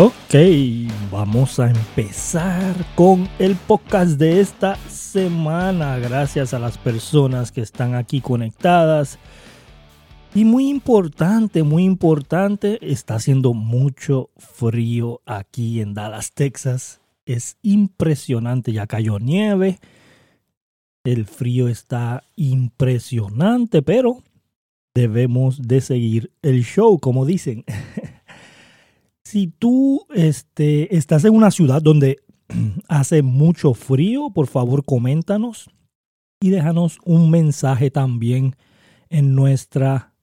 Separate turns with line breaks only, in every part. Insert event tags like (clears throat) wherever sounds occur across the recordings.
Ok, vamos a empezar con el podcast de esta semana. Gracias a las personas que están aquí conectadas. Y muy importante, muy importante, está haciendo mucho frío aquí en Dallas, Texas. Es impresionante, ya cayó nieve. El frío está impresionante, pero debemos de seguir el show, como dicen. (laughs) Si tú este, estás en una ciudad donde (clears throat) hace mucho frío, por favor coméntanos y déjanos un mensaje también en nuestra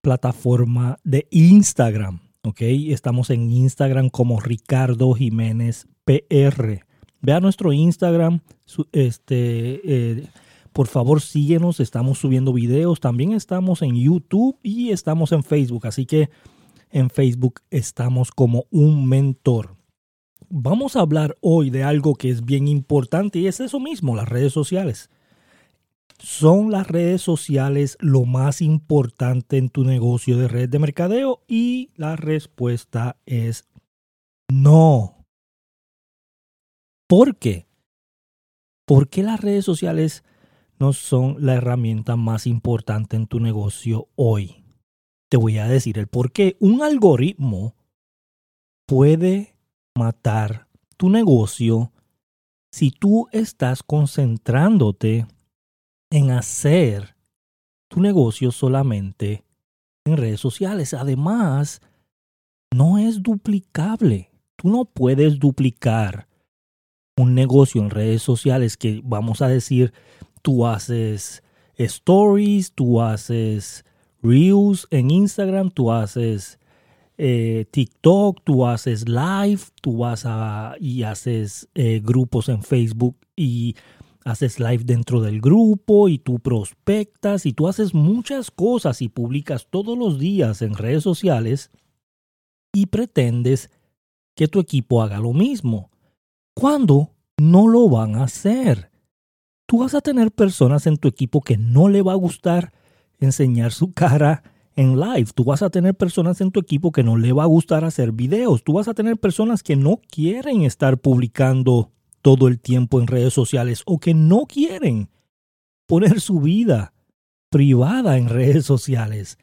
plataforma de Instagram. ¿ok? Estamos en Instagram como Ricardo Jiménez PR. Ve a nuestro Instagram, este, eh, por favor síguenos, estamos subiendo videos, también estamos en YouTube y estamos en Facebook, así que en Facebook estamos como un mentor. Vamos a hablar hoy de algo que es bien importante y es eso mismo, las redes sociales. ¿Son las redes sociales lo más importante en tu negocio de red de mercadeo? Y la respuesta es no. ¿Por qué? ¿Por qué las redes sociales no son la herramienta más importante en tu negocio hoy? Te voy a decir el por qué. Un algoritmo puede matar tu negocio si tú estás concentrándote en hacer tu negocio solamente en redes sociales. Además, no es duplicable. Tú no puedes duplicar un negocio en redes sociales que vamos a decir, tú haces stories, tú haces Reels en Instagram, tú haces eh, TikTok, tú haces live, tú vas a, y haces eh, grupos en Facebook y haces live dentro del grupo y tú prospectas y tú haces muchas cosas y publicas todos los días en redes sociales y pretendes que tu equipo haga lo mismo. ¿Cuándo? No lo van a hacer. Tú vas a tener personas en tu equipo que no le va a gustar enseñar su cara en live. Tú vas a tener personas en tu equipo que no le va a gustar hacer videos. Tú vas a tener personas que no quieren estar publicando todo el tiempo en redes sociales o que no quieren poner su vida privada en redes sociales.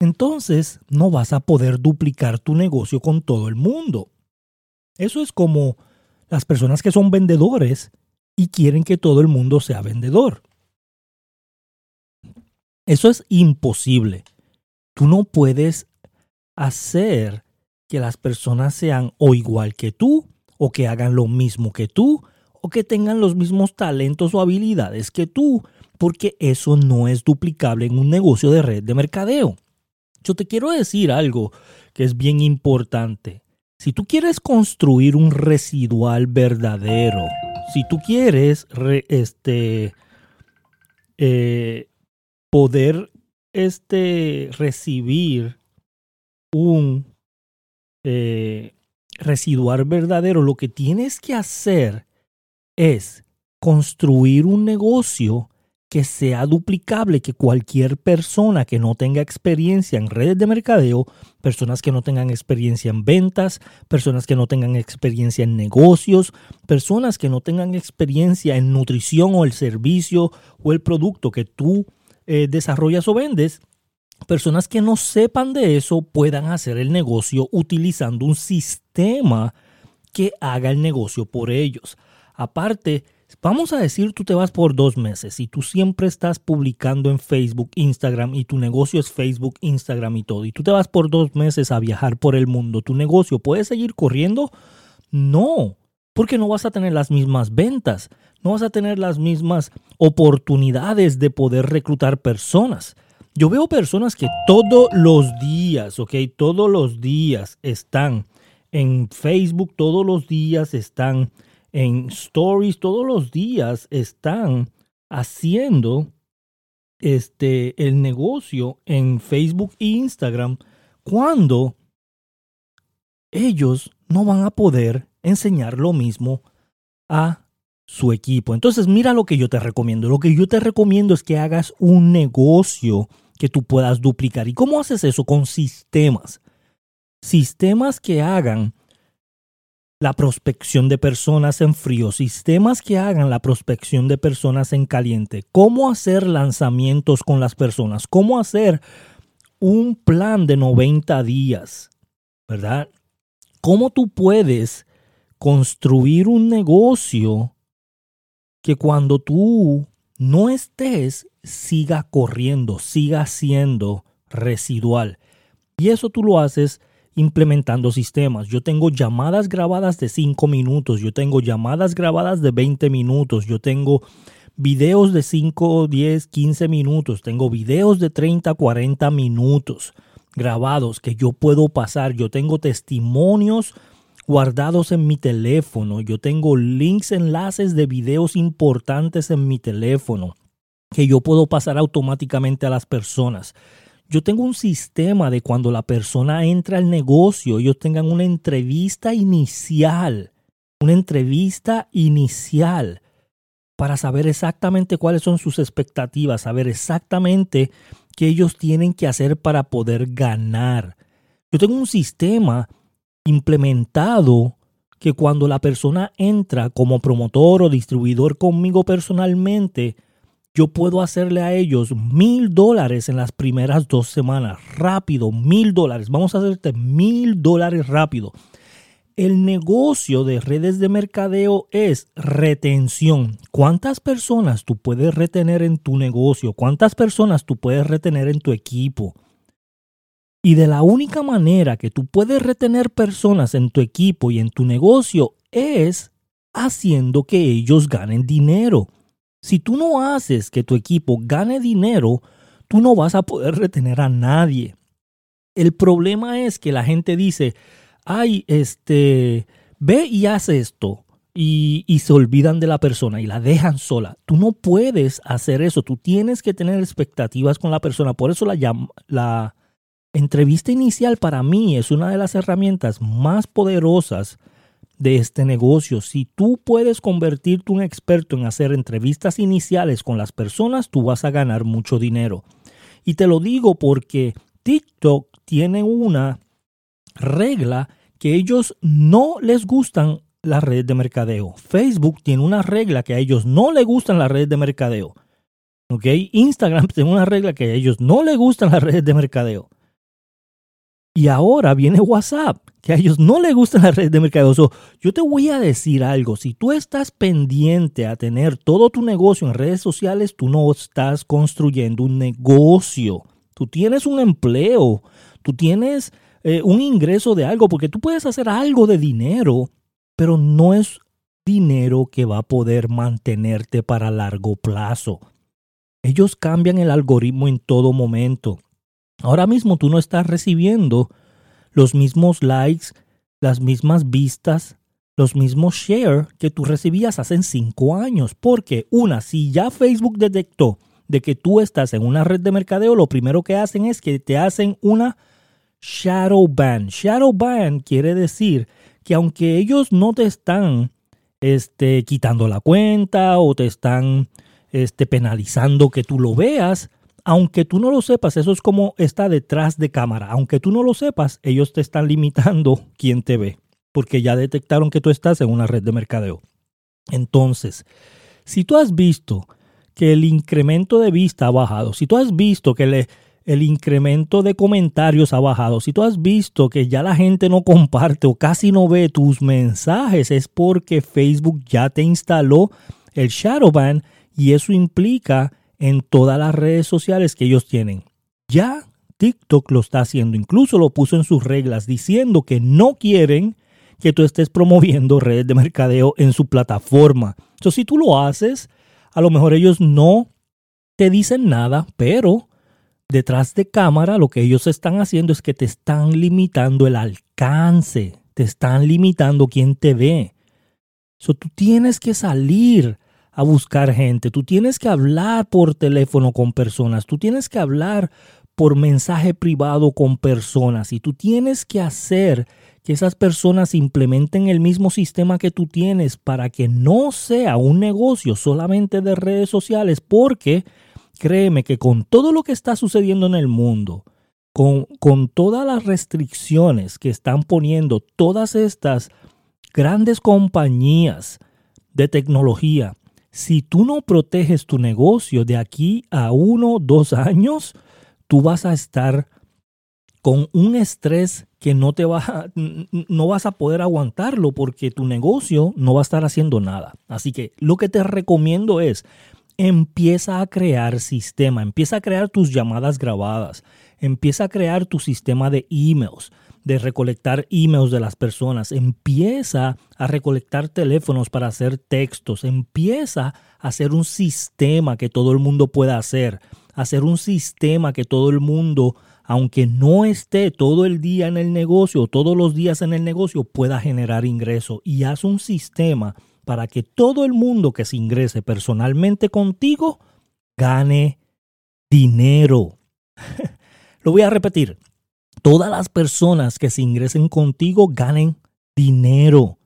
Entonces no vas a poder duplicar tu negocio con todo el mundo. Eso es como las personas que son vendedores y quieren que todo el mundo sea vendedor. Eso es imposible. Tú no puedes hacer que las personas sean o igual que tú, o que hagan lo mismo que tú, o que tengan los mismos talentos o habilidades que tú, porque eso no es duplicable en un negocio de red de mercadeo. Yo te quiero decir algo que es bien importante. Si tú quieres construir un residual verdadero, si tú quieres este, eh, poder este, recibir un eh, residuar verdadero, lo que tienes que hacer es construir un negocio que sea duplicable, que cualquier persona que no tenga experiencia en redes de mercadeo, personas que no tengan experiencia en ventas, personas que no tengan experiencia en negocios, personas que no tengan experiencia en nutrición o el servicio o el producto que tú eh, desarrollas o vendes, personas que no sepan de eso puedan hacer el negocio utilizando un sistema que haga el negocio por ellos. Aparte, vamos a decir tú te vas por dos meses y tú siempre estás publicando en Facebook, Instagram y tu negocio es Facebook, Instagram y todo. Y tú te vas por dos meses a viajar por el mundo. ¿Tu negocio puede seguir corriendo? No, porque no vas a tener las mismas ventas no vas a tener las mismas oportunidades de poder reclutar personas. Yo veo personas que todos los días, ok, todos los días están en Facebook, todos los días están en stories, todos los días están haciendo este el negocio en Facebook e Instagram cuando ellos no van a poder enseñar lo mismo a su equipo. Entonces, mira lo que yo te recomiendo. Lo que yo te recomiendo es que hagas un negocio que tú puedas duplicar. ¿Y cómo haces eso? Con sistemas. sistemas que hagan la prospección de personas en frío, sistemas que hagan la prospección de personas en caliente, cómo hacer lanzamientos con las personas, cómo hacer un plan de 90 días, ¿verdad? ¿Cómo tú puedes construir un negocio que cuando tú no estés siga corriendo, siga siendo residual? Y eso tú lo haces implementando sistemas. Yo tengo llamadas grabadas de 5 minutos, yo tengo llamadas grabadas de 20 minutos, yo tengo videos de 5, 10, 15 minutos, tengo videos de 30, 40 minutos grabados que yo puedo pasar, yo tengo testimonios guardados en mi teléfono, yo tengo links, enlaces de videos importantes en mi teléfono que yo puedo pasar automáticamente a las personas. Yo tengo un sistema de cuando la persona entra al negocio, ellos tengan una entrevista inicial, una entrevista inicial para saber exactamente cuáles son sus expectativas, saber exactamente qué ellos tienen que hacer para poder ganar. Yo tengo un sistema implementado que cuando la persona entra como promotor o distribuidor conmigo personalmente, yo puedo hacerle a ellos mil dólares en las primeras dos semanas. Rápido, mil dólares. Vamos a hacerte mil dólares rápido. El negocio de redes de mercadeo es retención. ¿Cuántas personas tú puedes retener en tu negocio? ¿Cuántas personas tú puedes retener en tu equipo? Y de la única manera que tú puedes retener personas en tu equipo y en tu negocio es haciendo que ellos ganen dinero. Si tú no haces que tu equipo gane dinero, tú no vas a poder retener a nadie. El problema es que la gente dice, ay, este, ve y haz esto. Y, y, se olvidan de la persona y la dejan sola. Tú no puedes hacer eso. Tú tienes que tener expectativas con la persona. Por eso la, la entrevista inicial para mí es una de las herramientas más poderosas de este negocio. Si tú puedes convertirte un experto en hacer entrevistas iniciales con las personas, tú vas a ganar mucho dinero. Y te lo digo porque TikTok tiene una regla que ellos no les gustan las redes de mercadeo. Facebook tiene una regla que a ellos no les gustan las redes de mercadeo. Instagram (laughs) tiene una regla que a ellos no les gustan las redes de mercadeo. Y ahora viene WhatsApp, que a ellos no les gustan las redes de mercado. yo te voy a decir algo, si tú estás pendiente a tener todo tu negocio en redes sociales, tú no estás construyendo un negocio. Tú tienes un empleo, tú tienes eh, un ingreso de algo, porque tú puedes hacer algo de dinero, pero no es dinero que va a poder mantenerte para largo plazo. Ellos cambian el algoritmo en todo momento. Ahora mismo tú no estás recibiendo los mismos likes, las mismas vistas, los mismos share que tú recibías hace cinco años. Porque una, si ya Facebook detectó de que tú estás en una red de mercadeo, lo primero que hacen es que te hacen una shadow ban. Shadow ban quiere decir que aunque ellos no te están este, quitando la cuenta o te están este, penalizando que tú lo veas, aunque tú no lo sepas, eso es como está detrás de cámara. Aunque tú no lo sepas, ellos te están limitando (laughs) quién te ve, porque ya detectaron que tú estás en una red de mercadeo. Entonces, si tú has visto que el incremento de vista ha bajado, si tú has visto que el incremento de comentarios ha bajado, si tú has visto que ya la gente no comparte o casi no ve tus mensajes, es porque Facebook ya te instaló el shadow ban y eso implica en todas las redes sociales que ellos tienen. Ya TikTok lo está haciendo, incluso lo puso en sus reglas diciendo que no quieren que tú estés promoviendo redes de mercadeo en su plataforma. Entonces, si tú lo haces, a lo mejor ellos no te dicen nada, pero detrás de cámara lo que ellos están haciendo es que te están limitando el alcance, te están limitando quién te ve. So, tú tienes que salir a buscar gente, tú tienes que hablar por teléfono con personas, tú tienes que hablar por mensaje privado con personas. Y tú tienes que hacer que esas personas implementen el mismo sistema que tú tienes para que no sea un negocio solamente de redes sociales, porque créeme que con todo lo que está sucediendo en el mundo, con, con todas las restricciones que están poniendo todas estas grandes compañías de tecnología, si tú no proteges tu negocio de aquí a uno, dos años, tú vas a estar con un estrés que no te va no vas a poder aguantarlo porque tu negocio no va a estar haciendo nada. Así que lo que te recomiendo es empieza a crear sistema, empieza a crear tus llamadas grabadas, empieza a crear tu sistema de emails, de recolectar emails de las personas, empieza a recolectar teléfonos para hacer textos, empieza a hacer un sistema que todo el mundo pueda hacer, hacer un sistema que todo el mundo aunque no esté todo el día en el negocio, todos los días en el negocio, pueda generar ingreso y haz un sistema para que todo el mundo que se ingrese personalmente contigo gane dinero. (laughs) Lo voy a repetir. Todas las personas que se ingresen contigo ganen dinero.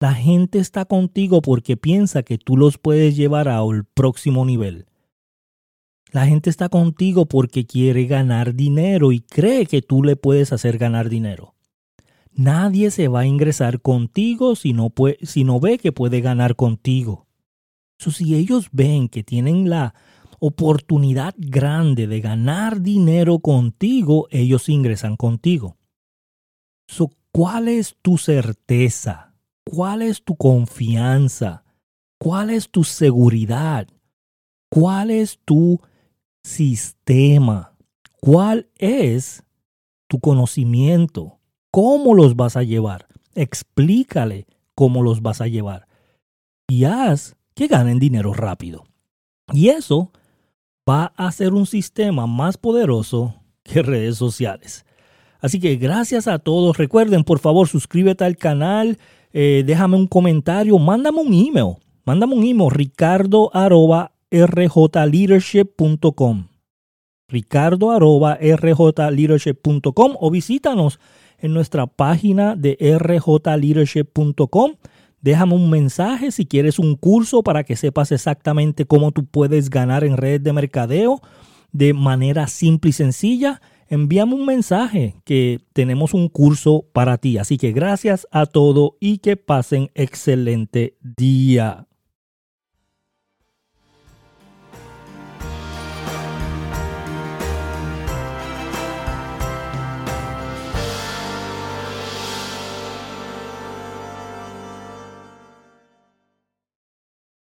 La gente está contigo porque piensa que tú los puedes llevar al próximo nivel. La gente está contigo porque quiere ganar dinero y cree que tú le puedes hacer ganar dinero. Nadie se va a ingresar contigo si no, ve que puede ganar contigo. si ellos ven que tienen la oportunidad grande de ganar dinero contigo, ellos ingresan contigo. ¿Cuál es tu certeza? ¿Cuál es tu confianza? ¿Cuál es tu seguridad? ¿Cuál es tu sistema. ¿Cuál es tu conocimiento? ¿Cómo los vas a llevar? Explícale cómo los vas a llevar. Y haz que ganen dinero rápido. Y eso va a ser un sistema más poderoso que redes sociales. Así que gracias a todos. Recuerden, por favor, suscríbete al canal, eh, déjame un comentario, mándame un email. Mándame un email, ricardo rjleadership.com. Ricardo arroba rjleadership.com o visítanos en nuestra página de rjleadership.com. Déjame un mensaje si quieres un curso para que sepas exactamente cómo tú puedes ganar en redes de mercadeo de manera simple y sencilla. Envíame un mensaje que tenemos un curso para ti. Así que gracias a todo y que pasen excelente día.